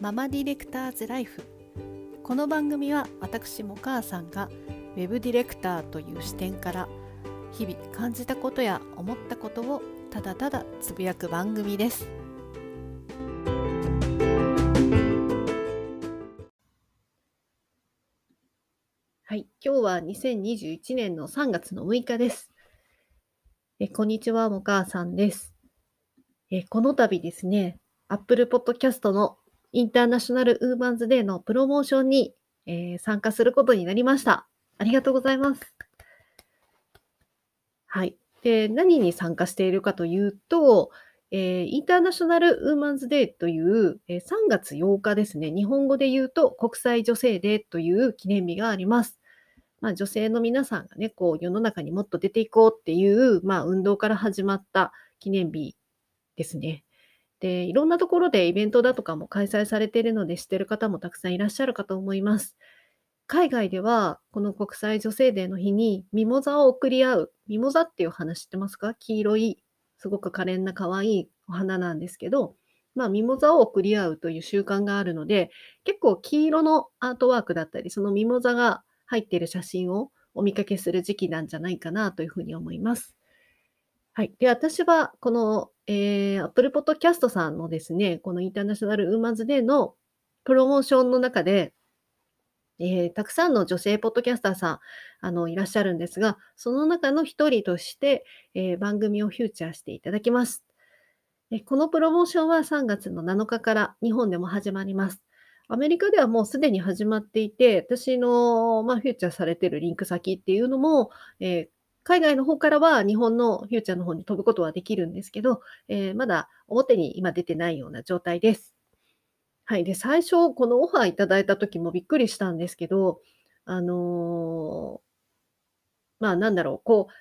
ママディレクターズライフ。この番組は私も母さんがウェブディレクターという視点から日々感じたことや思ったことをただただつぶやく番組です。はい今日は2021年の3月の6日です。えこんにちはも母さんです。えこの度ですね Apple Podcast のインターナショナルウーマンズデーのプロモーションに、えー、参加することになりました。ありがとうございます。はい。で、何に参加しているかというと、えー、インターナショナルウーマンズデーという、えー、3月8日ですね。日本語で言うと国際女性デーという記念日があります。まあ、女性の皆さんがね、こう世の中にもっと出ていこうっていう、まあ、運動から始まった記念日ですね。で、いろんなところでイベントだとかも開催されているので知ってる方もたくさんいらっしゃるかと思います。海外では、この国際女性デーの日にミモザを贈り合う。ミモザっていう話知ってますか？黄色い、すごく可憐な可愛いお花なんですけど、まあ、ミモザを贈り合うという習慣があるので、結構黄色のアートワークだったり、そのミモザが入っている写真をお見かけする時期なんじゃないかなというふうに思います。はい。で、私は、この、えー、Apple Podcast さんのですね、このインターナショナルウーマンズデーのプロモーションの中で、えー、たくさんの女性ポッドキャスターさん、あの、いらっしゃるんですが、その中の一人として、えー、番組をフューチャーしていただきます。このプロモーションは3月の7日から日本でも始まります。アメリカではもうすでに始まっていて、私の、まあ、フューチャーされてるリンク先っていうのも、えー、海外の方からは日本のフューチャーの方に飛ぶことはできるんですけど、えー、まだ表に今出てないような状態です。はい。で、最初、このオファーいただいた時もびっくりしたんですけど、あのー、まあ、なんだろう、こう、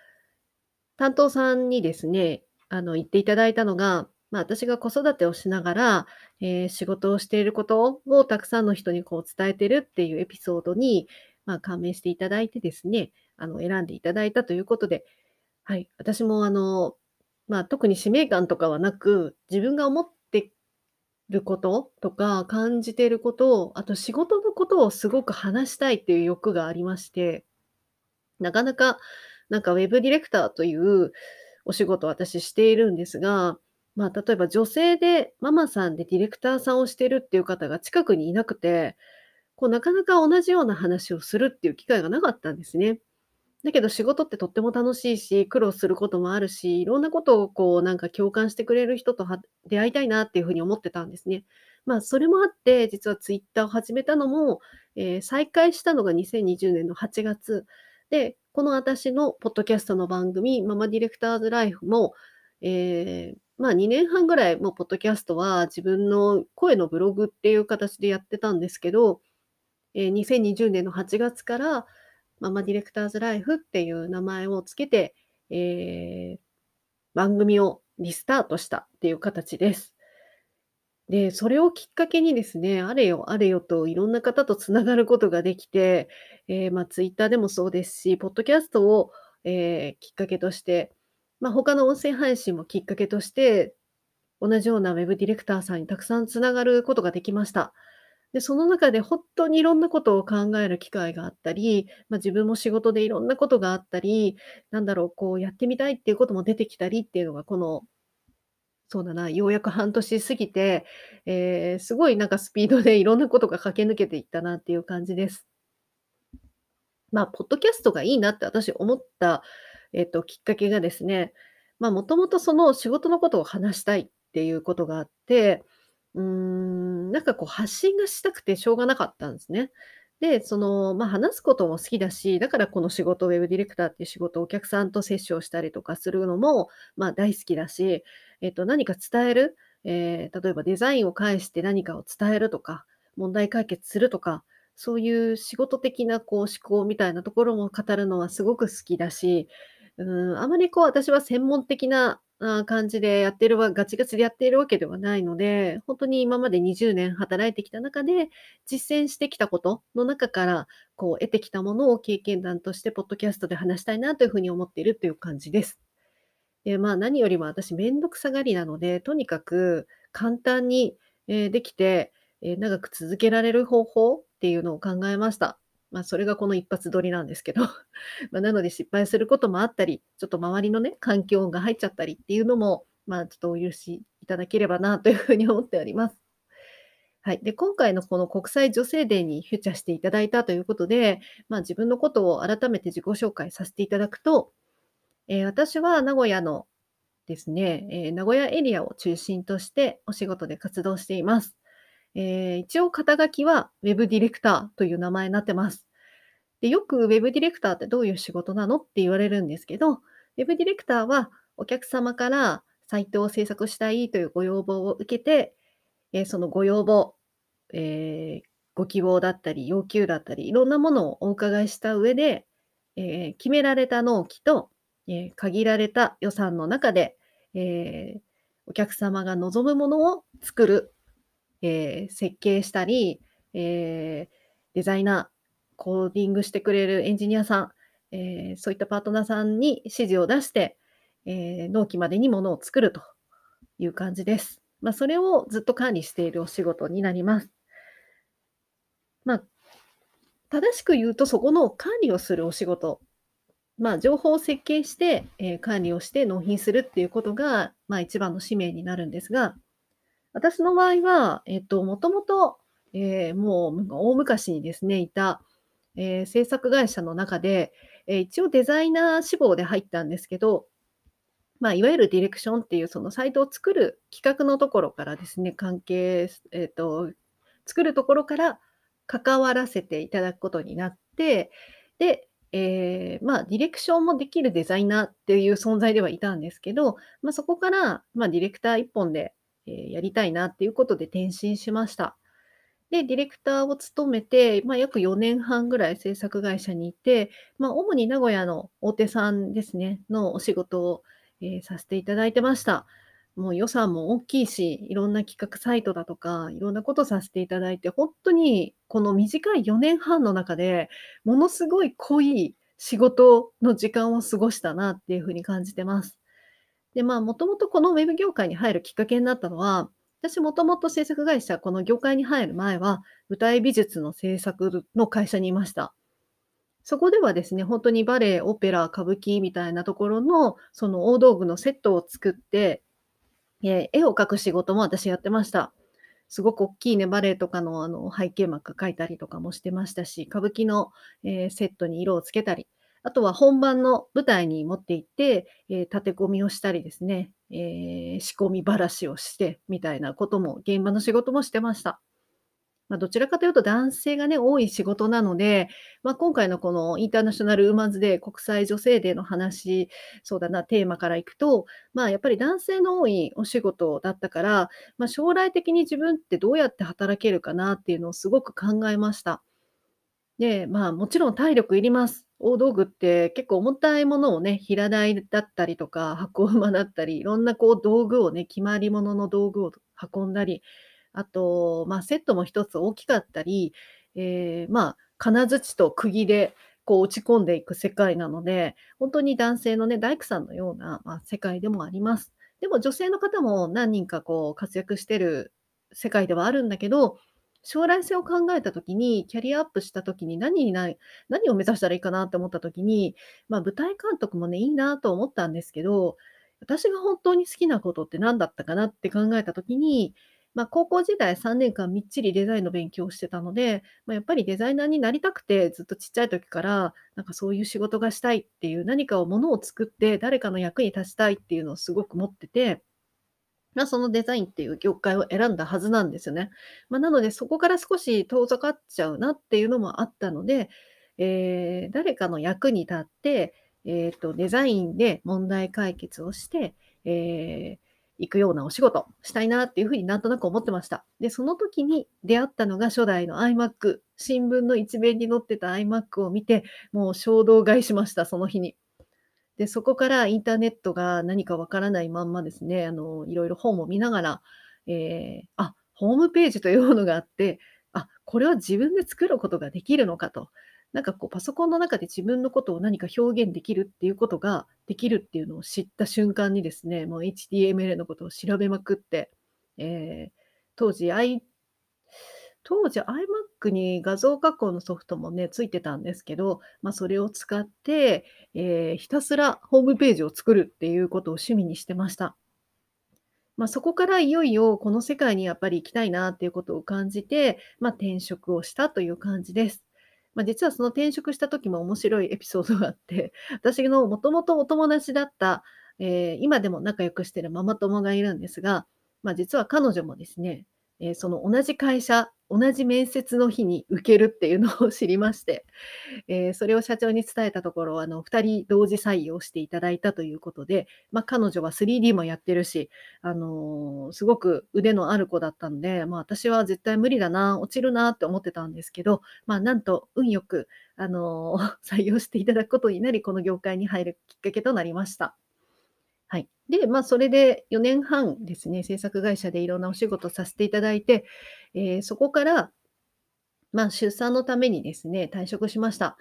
担当さんにですね、あの、言っていただいたのが、まあ、私が子育てをしながら、えー、仕事をしていることをたくさんの人にこう伝えてるっていうエピソードに、まあ、感銘していただいてですね、あの、選んでいただいたということで、はい、私もあの、まあ、特に使命感とかはなく、自分が思ってることとか感じていることを、あと仕事のことをすごく話したいっていう欲がありまして、なかなか、なんかウェブディレクターというお仕事を私しているんですが、まあ、例えば女性でママさんでディレクターさんをしてるっていう方が近くにいなくて、こうなかなか同じような話をするっていう機会がなかったんですね。だけど仕事ってとっても楽しいし、苦労することもあるし、いろんなことをこうなんか共感してくれる人と出会いたいなっていうふうに思ってたんですね。まあそれもあって、実はツイッターを始めたのも、えー、再開したのが2020年の8月。で、この私のポッドキャストの番組、ママディレクターズライフも、えー、まあ2年半ぐらいもうポッドキャストは自分の声のブログっていう形でやってたんですけど、えー、2020年の8月から、ママディレクターズライフっていう名前をつけて、えー、番組をリスタートしたっていう形です。で、それをきっかけにですね、あれよあれよといろんな方とつながることができて、えー、まあ、ツイッターでもそうですし、ポッドキャストを、えー、きっかけとして、まあ、他の音声配信もきっかけとして、同じようなウェブディレクターさんにたくさんつながることができました。で、その中で本当にいろんなことを考える機会があったり、まあ、自分も仕事でいろんなことがあったり、なんだろう、こうやってみたいっていうことも出てきたりっていうのが、この、そうだな、ようやく半年過ぎて、えー、すごいなんかスピードでいろんなことが駆け抜けていったなっていう感じです。まあ、ポッドキャストがいいなって私思った、えっと、きっかけがですね、まあ、もともとその仕事のことを話したいっていうことがあって、うん、なんかこう発信がしたくてしょうがなかったんですね。で、その、ま、話すことも好きだし、だからこの仕事、ウェブディレクターっていう仕事、お客さんと接触したりとかするのも、ま、大好きだし、えっと、何か伝える、えー、例えばデザインを介して何かを伝えるとか、問題解決するとか、そういう仕事的なこう思考みたいなところも語るのはすごく好きだし、うん、あまりこう私は専門的なあ感じでやってるわガチガチでやっているわけではないので、本当に今まで20年働いてきた中で、実践してきたことの中から、こう得てきたものを経験談としてポッドキャストで話したいなというふうに思っているという感じです。で、まあ、何よりも私めんどくさがりなので、とにかく簡単に、できて、長く続けられる方法っていうのを考えました。まあ、それがこの一発撮りなんですけど。ま、なので失敗することもあったり、ちょっと周りのね、環境音が入っちゃったりっていうのも、まあ、ちょっとお許しいただければなというふうに思っております。はい。で、今回のこの国際女性デーにフューチャーしていただいたということで、まあ、自分のことを改めて自己紹介させていただくと、え、私は名古屋のですね、え、名古屋エリアを中心としてお仕事で活動しています。え、一応肩書きはウェブディレクターという名前になってます。で、よくウェブディレクターってどういう仕事なのって言われるんですけど、ウェブディレクターはお客様からサイトを制作したいというご要望を受けて、え、そのご要望、え、ご希望だったり、要求だったり、いろんなものをお伺いした上で、え、決められた納期と、え、限られた予算の中で、え、お客様が望むものを作る、え、設計したり、え、デザイナー、コーディングしてくれるエンジニアさん、え、そういったパートナーさんに指示を出して、え、納期までにものを作るという感じです。まあ、それをずっと管理しているお仕事になります。まあ、正しく言うとそこの管理をするお仕事。まあ、情報を設計して、え、管理をして納品するっていうことが、まあ、一番の使命になるんですが、私の場合は、えっと、もともと、え、もう大昔にですね、いた、え、制作会社の中で、え、一応デザイナー志望で入ったんですけど、まあ、いわゆるディレクションっていうそのサイトを作る企画のところからですね、関係えっと、作るところから関わらせていただくことになって、で、え、まあ、ディレクションもできるデザイナーっていう存在ではいたんですけど、まあ、そこから、ま、ディレクター一本で、え、やりたいなっていうことで転身しました。で、ディレクターを務めて、ま、約4年半ぐらい制作会社にいて、ま、主に名古屋の大手さんですね、のお仕事を、え、させていただいてました。もう予算も大きいし、いろんな企画サイトだとか、いろんなことさせていただいて、ほんとにこの短い4年半の中で、ものすごい濃い仕事の時間を過ごしたなっていう風に感じてます。で、まあ、もともとこのウェブ業界に入るきっかけになったのは、私もともと制作会社、この業界に入る前は、舞台美術の制作の会社にいました。そこではですね、ほんとにバレエ、オペラ、歌舞伎みたいなところの、その大道具のセットを作ってえ、絵を描く仕事も私やってました。すごくおっきいね、バレエとかのあの背景幕描いたりとかもしてましたし、歌舞伎の、え、セットに色をつけたり、あとは本番の舞台に持って行って、え、立て込みをしたりですね、え、仕込みばらしをしてみたいなことも、現場の仕事もしてました。まあ、どちらかというと男性がね、多い仕事なので、まあ、今回のこのインターナショナルウーマンズデー、国際女性デーの話、そうだな、テーマからいくと、まあ、やっぱり男性の多いお仕事だったから、まあ、将来的に自分ってどうやって働けるかなっていうのをすごく考えました。で、まあ、もちろん体力いります。大道具って結構重たいものをね、平台だったりとか、箱馬だったり、いろんなこう道具をね、決まり物の道具を運んだり、あと、まあ、セットも一つ大きかったり、ええ、まあ、金槌と釘でこう打ち込んでいく世界なので、ほんとに男性のね、大工さんのような、ま、世界でもあります。でも女性の方も何人かこう活躍してる世界ではあるんだけど、将来性を考えた時に、キャリアアップした時に何にな何を目指したらいいかなって思った時に、まあ、舞台監督もね、いいなと思ったんですけど、私が本当に好きなことって何だったかなって考えた時に、まあ、高校時代3年間みっちりデザインの勉強をしてたので、まあ、やっぱりデザイナーになりたくて、ずっとちっちゃい時から、なんかそういう仕事がしたいっていう、何かをものを作って誰かの役に立ちたいっていうのをすごく持ってて、ま、そのデザインっていう業界を選んだはずなんですよね。まあ、なのでそこから少し遠ざかっちゃうなっていうのもあったので、えー、誰かの役に立って、えっと、デザインで問題解決をして、えー行くようなお仕事したいなっていうふうになんとなく思ってました。で、その時に出会ったのが初代の iMac。新聞の一面に載ってた iMac を見て、もう衝動買いしました、その日に。で、そこからインターネットが何かわからないまんまですね、あの、いろいろ本を見ながら、えー、あ、ホームページというものがあって、あ、これは自分で作ることができるのかと。なんかこうパソコンの中で自分のことを何か表現できるっていうことができるっていうのを知った瞬間にですね、もう HTML のことを調べまくって、えー、当時 I 当時 iMac に画像加工のソフトもね、ついてたんですけど、まあ、それを使って、ええ、ひたすらホームページを作るっていうことを趣味にしてました。まあ、そこからいよいよこの世界にやっぱり行きたいなっていうことを感じて、まあ、転職をしたという感じです。まあ、実はその転職した時も面白いエピソードがあって、私のもともとお友達だった、ええ、今でも仲良くしてるママ友がいるんですが、まあ、実は彼女もですね、え、その同じ会社、同じ面接の日に受けるっていうのを知りまして、え、それを社長に伝えたところ、あの、2人同時採用していただいたということで、ま、彼女は 3D もやってるし、あの、すごく腕のある子だったんで、まあ、私は絶対無理だな、落ちるなって思ってたんですけど、まあ、なんと運良く、あの、採用していただくことになり、この業界に入るきっかけとなりました。で、まあ、それで4年半ですね、制作会社でいろんなお仕事させていただいて、ええ、そこから、ま、出産のためにですね、退職しました。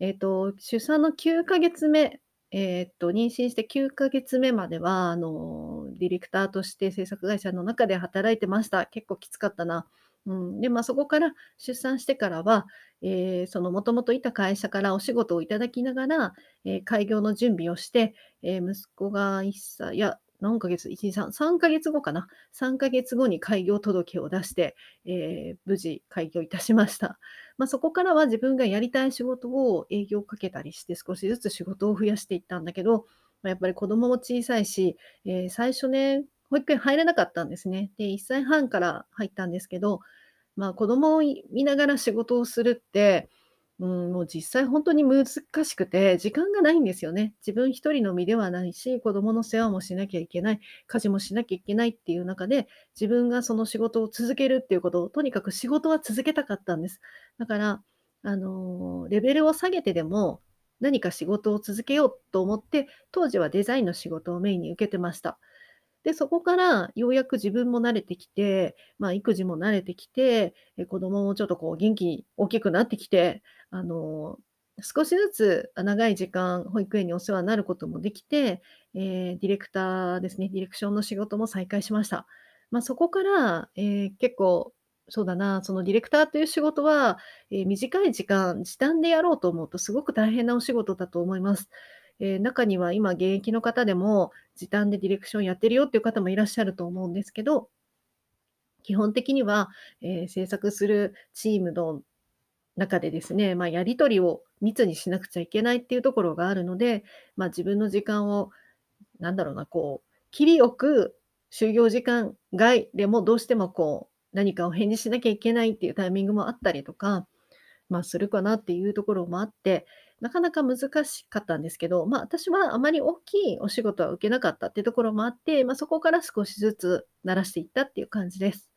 えっと、出産の9か月目、えっと、妊娠して9か月目までは、あの、ディレクターとして制作会社の中で働いてました。結構きつかったな。うん、で、まあ、そこから出産してからは、ええ、そのもともといた会社からお仕事をいただきながら、え、開業の準備をして、え、息子が1歳いや、何ヶ月、1、2、3、3か月後かな。3か月後に開業届を出して、ええ、無事開業いたしました。まあ、そこからは自分がやりたい仕事を営業をかけたりして、少しずつ仕事を増やしていったんだけど、ま、やっぱり子供も小さいし、ええ、最初ね、保育園入れなかったんですね。で、1歳半から入ったんですけど、まあ、子供を見ながら仕事をするって、うん、もう実際ほんとに難しくて、時間がないんですよね。自分一人の身ではないし、子供の世話もしなきゃいけない、家事もしなきゃいけないっていう中で、自分がその仕事を続けるっていうことを、とにかく仕事は続けたかったんです。だから、あの、レベルを下げてでも、何か仕事を続けようと思って、当時はデザインの仕事をメインに受けてました。で、そこからようやく自分も慣れてきて、まあ、育児も慣れてきて、え、子供もちょっとこう元気に大きくなってきて、あの、少しずつ、長い時間保育園にお世話になることもできて、ええ、ディレクターですね、ディレクションの仕事も再開しました。ま、そこから、ええ、結構、そうだな、そのディレクターという仕事は、え、短い時間、時短でやろうと思うとすごく大変なお仕事だと思います。ええ、中には今現役の方でも、時短でディレクションやってるよっていう方もいらっしゃると思うんですけど基本的には、ええ、制作するチームの中でですね、ま、やり取りを密にしなくちゃいけないっていうところがあるので、ま、自分の時間を、なんだろうな、こう、切りよく就業時間外でもどうしてもこう、何かを返事しなきゃいけないっていうタイミングもあったりとか、まあ、するかなっていうところもあって、なかなか難しかったんですけど、まあ、私はあまり大きいお仕事は受けなかったっていうところもあって、まあ、そこから少しずつ慣らしていったっていう感じです。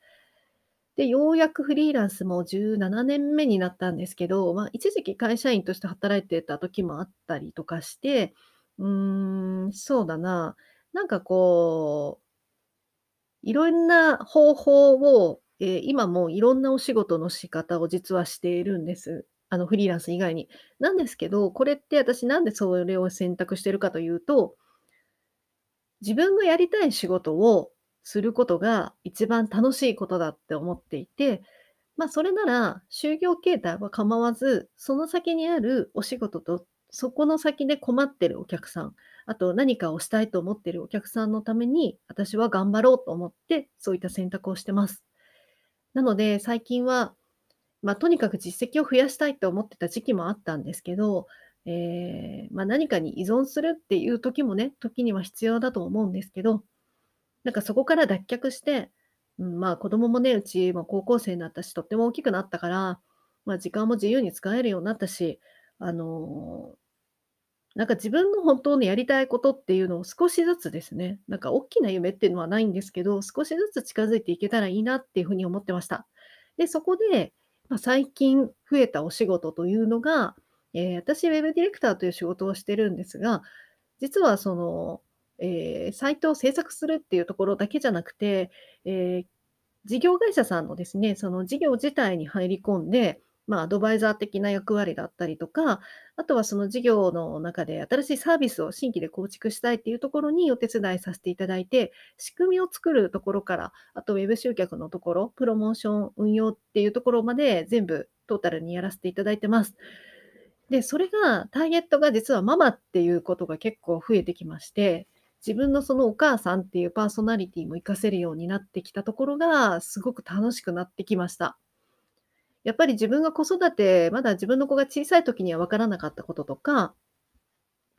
で、ようやくフリーランスも17年目になったんですけど、まあ、一時期会社員として働いてた時もあったりとかして、うーん、そうだな、なんかこういろんな方法を、え、今もいろんなお仕事の仕方を実はしているんです。あの、フリーランス以外に。なんですけど、これって私なんでそれを選択してるかというと自分がやりたい仕事をすることが一番楽しいことだって思っていて、まあ、それなら就業形態は構わず、その先にあるお仕事と、そこの先で困ってるお客さん、あと何かをしたいと思ってるお客さんのために、私は頑張ろうと思って、そういった選択をしてます。なので、最近は、ま、とにかく実績を増やしたいと思ってた時期もあったんですけど、ええ、ま、何かに依存するっていう時もね、時には必要だと思うんですけど、なんかそこから脱却して、うん、まあ、子供もね、うちも高校生になったし、とっても大きくなったから、まあ、時間も自由に使えるようになったし、あの、なんか自分の本当のやりたいことっていうのを少しずつですね、なんかおっきな夢っていうのはないんですけど、少しずつ近づいていけたらいいなっていう風に思ってました。で、そこで、ま、最近増えたお仕事というのが、えー、私ウェブディレクターという仕事をしてるんですが、実はその、えー、サイトを制作するっていうところだけじゃなくて、ええ、事業会社さんのですね、その事業自体に入り込んで、まあ、アドバイザー的な役割だったりとか、あとはその事業の中で新しいサービスを新規で構築したいっていうところにお手伝いさせていただいて、仕組みを作るところから、あとウェブ集客のところ、プロモーション、運用っていうところまで全部トータルにやらせていただいてます。で、それがターゲットが実はママっていうことが結構増えてきまして、自分のそのお母さんっていうパーソナリティも活かせるようになってきたところが、すごく楽しくなってきました。やっぱり自分が子育て、まだ自分の子が小さい時には分からなかったこととか、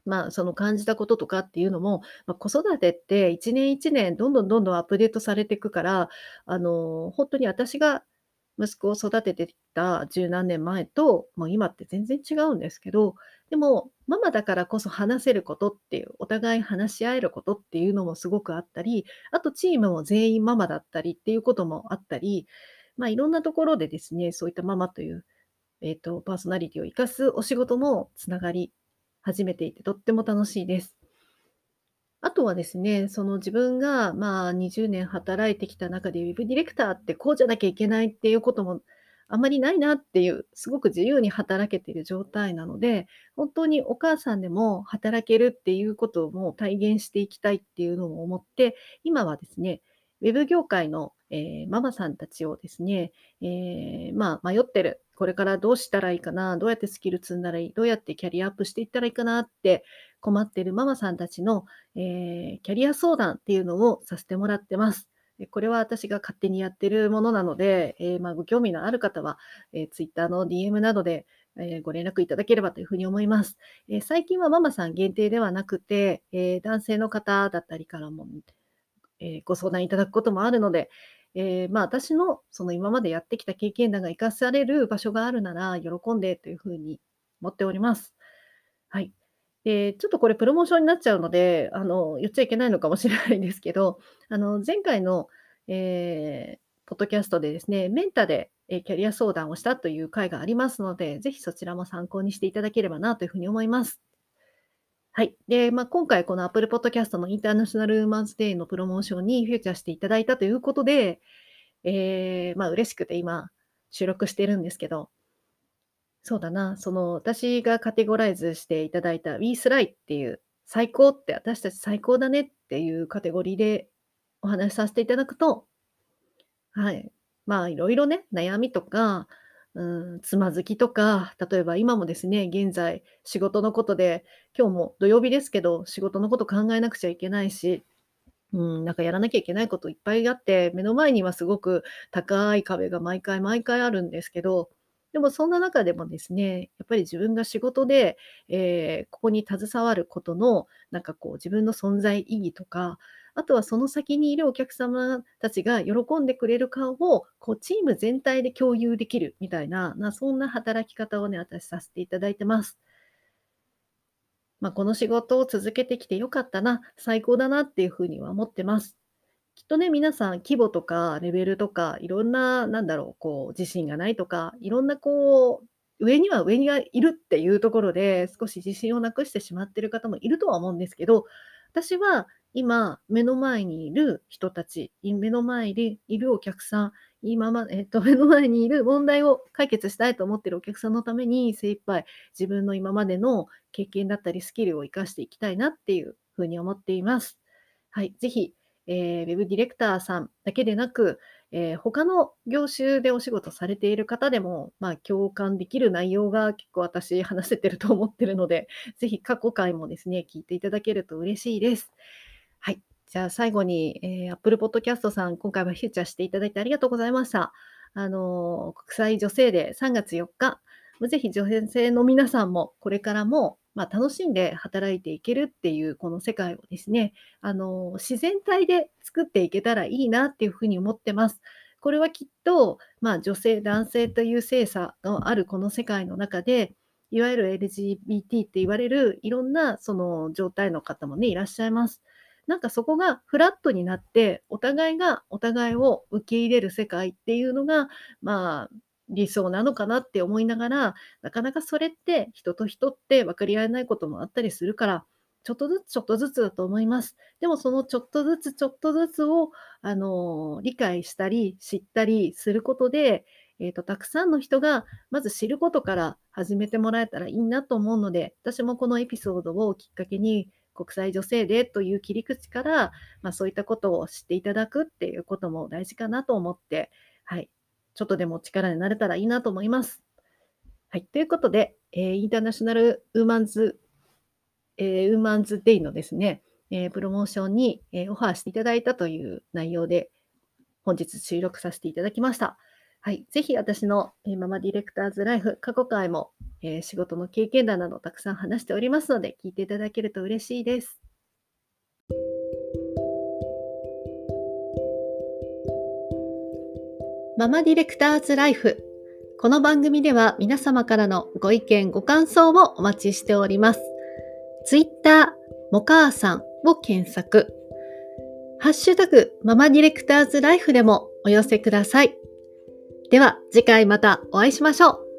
まあ、その感じたこととかっていうのも、まあ、子育てって1年1年どんどんどんどんアップデートされていくから、あの、本当に私が息子を育ててきた十何年前と、もう今って全然違うんですけど、でも、ママだからこそ話せることっていう、お互い話し合えることっていうのもすごくあったり、あとチームも全員ママだったりっていうこともあったり、まあ、いろんなところでですね、そういったママという、えっ、と、パーソナリティを生かすお仕事もつながり始めていて、とっても楽しいです。あとはですね、その自分が、まあ、20年働いてきた中で、ウェブディレクターってこうじゃなきゃいけないっていうこともあまりないなっていう、すごく自由に働けている状態なので、本当にお母さんでも働けるっていうことも体現していきたいっていうのを思って、今はですね、ウェブ業界の、えー、ママさんたちをですね、えー、まあ、迷ってる。これからどうしたらいいかな、どうやってスキル積んだらいい、どうやってキャリアアップしていったらいいかなって困ってるママさんたちの、えー、キャリア相談っていうのをさせてもらってます。これは私が勝手にやってるものなので、えー、まあ、ご興味のある方は、えー、Twitter の DM などで、えー、ご連絡いただければというふうに思います。え最近はママさん限定ではなくて、え男性の方だったりからも、えご相談いただくこともあるので、えまあ、私のその今までやってきた経験談が生かされる場所があるなら喜んでというふうに思っております。はい。で、ちょっとこれプロモーションになっちゃうので、あの、言っちゃいけないのかもしれないんですけど、あの、前回の、えー、ポッドキャストでですね、メンタで、えキャリア相談をしたという回がありますので、ぜひそちらも参考にしていただければなというふうに思います。はい。で、まあ、今回この Apple Podcast のインターナショナルウーマンズデーのプロモーションにフューチャーしていただいたということで、えー、まあ、嬉しくて今収録してるんですけど、そうだな、その私がカテゴライズしていただいた We Sly っていう最高って私たち最高だねっていうカテゴリーでお話しさせていただくと、はい。まあいろいろね、悩みとか、うん、つまずきとか、例えば今もですね、現在仕事のことで、今日も土曜日ですけど、仕事のこと考えなくちゃいけないし、うん、なんかやらなきゃいけないこといっぱいあって、目の前にはすごく高い壁が毎回毎回あるんですけど、でもそんな中でもですね、やっぱり自分が仕事で、えー、ここに携わることの、なんかこう自分の存在意義とか、あとはその先にいるお客様たちが喜んでくれる顔をこうチーム全体で共有できるみたいな、なそんな働き方をね、私させていただいてます。まあ、この仕事を続けてきてよかったな、最高だなっていうふうには思ってます。きっとね、皆さん規模とかレベルとか、いろんな、なんだろう、こう、自信がないとか、いろんなこう、上には上にがいるっていうところで、少し自信をなくしてしまっている方もいるとは思うんですけど、私は今、目の前にいる人たち、目の前にいるお客さん、今ま、えっと、目の前にいる問題を解決したいと思っているお客さんのために精一杯自分の今までの経験だったりスキルを活かしていきたいなっていうふうに思っています。はい。ぜひ、えー、ウェブディレクターさんだけでなく、えー、他の業種でお仕事されている方でも、まあ、共感できる内容が結構私話せてると思ってるので、ぜひ過去回もですね、聞いていただけると嬉しいです。じゃあ最後に、えー、Apple Podcast さん、今回はフューチャーしていただいてありがとうございました。あのー、国際女性デー3月4日、ぜひ女性の皆さんもこれからもまあ、楽しんで働いていけるっていうこの世界をですね、あの、自然体で作っていけたらいいなっていうふうに思ってます。これはきっと、まあ、女性、男性という性差のあるこの世界の中で、いわゆる LGBT って言われるいろんなその状態の方もね、いらっしゃいます。なんかそこがフラットになって、お互いがお互いを受け入れる世界っていうのが、まあ、理想なのかなって思いながら、なかなかそれって人と人って分かり合えないこともあったりするから、ちょっとずつちょっとずつだと思います。でもそのちょっとずつちょっとずつを、あの、理解したり知ったりすることで、えーと、たくさんの人がまず知ることから始めてもらえたらいいなと思うので、私もこのエピソードをきっかけに国際女性デーという切り口から、まあ、そういったことを知っていただくっていうことも大事かなと思って、はい、ちょっとでも力になれたらいいなと思います。はい、ということで、えー、インターナショナルウーマンズ、えー、ウーマンズデイのですね、えー、プロモーションに、えオファーしていただいたという内容で、本日収録させていただきました。はい。ぜひ私の、ママディレクターズライフ過去回も、えー、仕事の経験談などたくさん話しておりますので、聞いていただけると嬉しいです。ママディレクターズライフ。この番組では皆様からのご意見、ご感想をお待ちしております。ツイッター、もかーさんを検索。ハッシュタグ、ママディレクターズライフでもお寄せください。では次回またお会いしましょう。